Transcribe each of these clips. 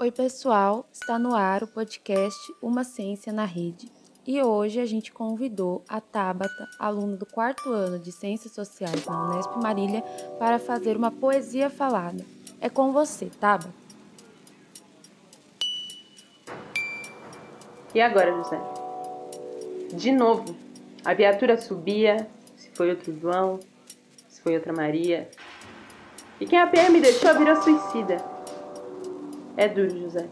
Oi, pessoal! Está no ar o podcast Uma Ciência na Rede. E hoje a gente convidou a Tabata, aluna do quarto ano de Ciências Sociais na Unesp Marília, para fazer uma poesia falada. É com você, Tabata. E agora, José? De novo, a viatura subia, se foi outro João, se foi outra Maria. E quem a PM deixou virou suicida. É duro, José.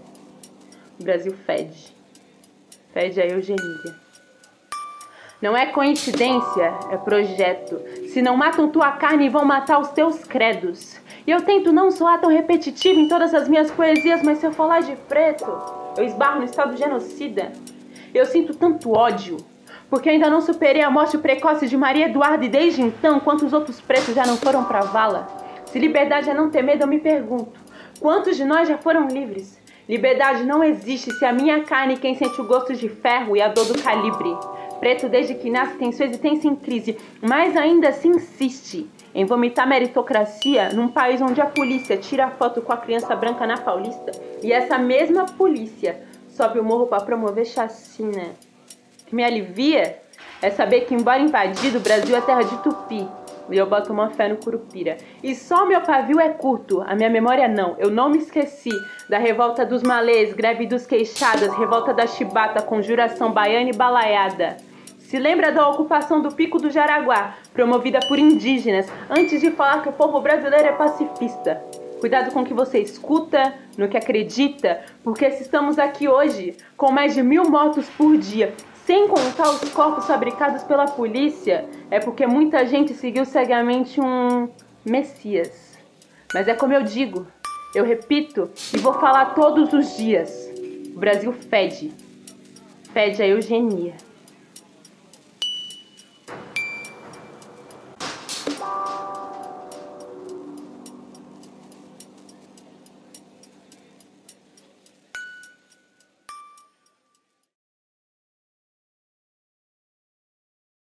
O Brasil fede. Fede a eugenia. Não é coincidência, é projeto. Se não matam tua carne, vão matar os teus credos. E eu tento não soar tão repetitivo em todas as minhas poesias, mas se eu falar de preto, eu esbarro no estado genocida. Eu sinto tanto ódio, porque ainda não superei a morte precoce de Maria Eduarda e desde então, quantos outros pretos já não foram pra vala? Se liberdade é não ter medo, eu me pergunto. Quantos de nós já foram livres? Liberdade não existe se a minha carne quem sente o gosto de ferro e a dor do calibre. Preto desde que nasce tem sua existência em crise, mas ainda se insiste em vomitar meritocracia num país onde a polícia tira foto com a criança branca na Paulista e essa mesma polícia sobe o morro para promover chacina. Me alivia é saber que, embora invadido, o Brasil é terra de tupi e eu boto uma fé no Curupira. E só meu pavio é curto, a minha memória não. Eu não me esqueci da revolta dos malês, greve dos queixadas, revolta da chibata, conjuração baiana e balaiada. Se lembra da ocupação do Pico do Jaraguá, promovida por indígenas, antes de falar que o povo brasileiro é pacifista. Cuidado com o que você escuta, no que acredita, porque se estamos aqui hoje com mais de mil mortos por dia, sem contar os corpos fabricados pela polícia, é porque muita gente seguiu cegamente um Messias. Mas é como eu digo, eu repito e vou falar todos os dias: o Brasil fede. Fede a eugenia.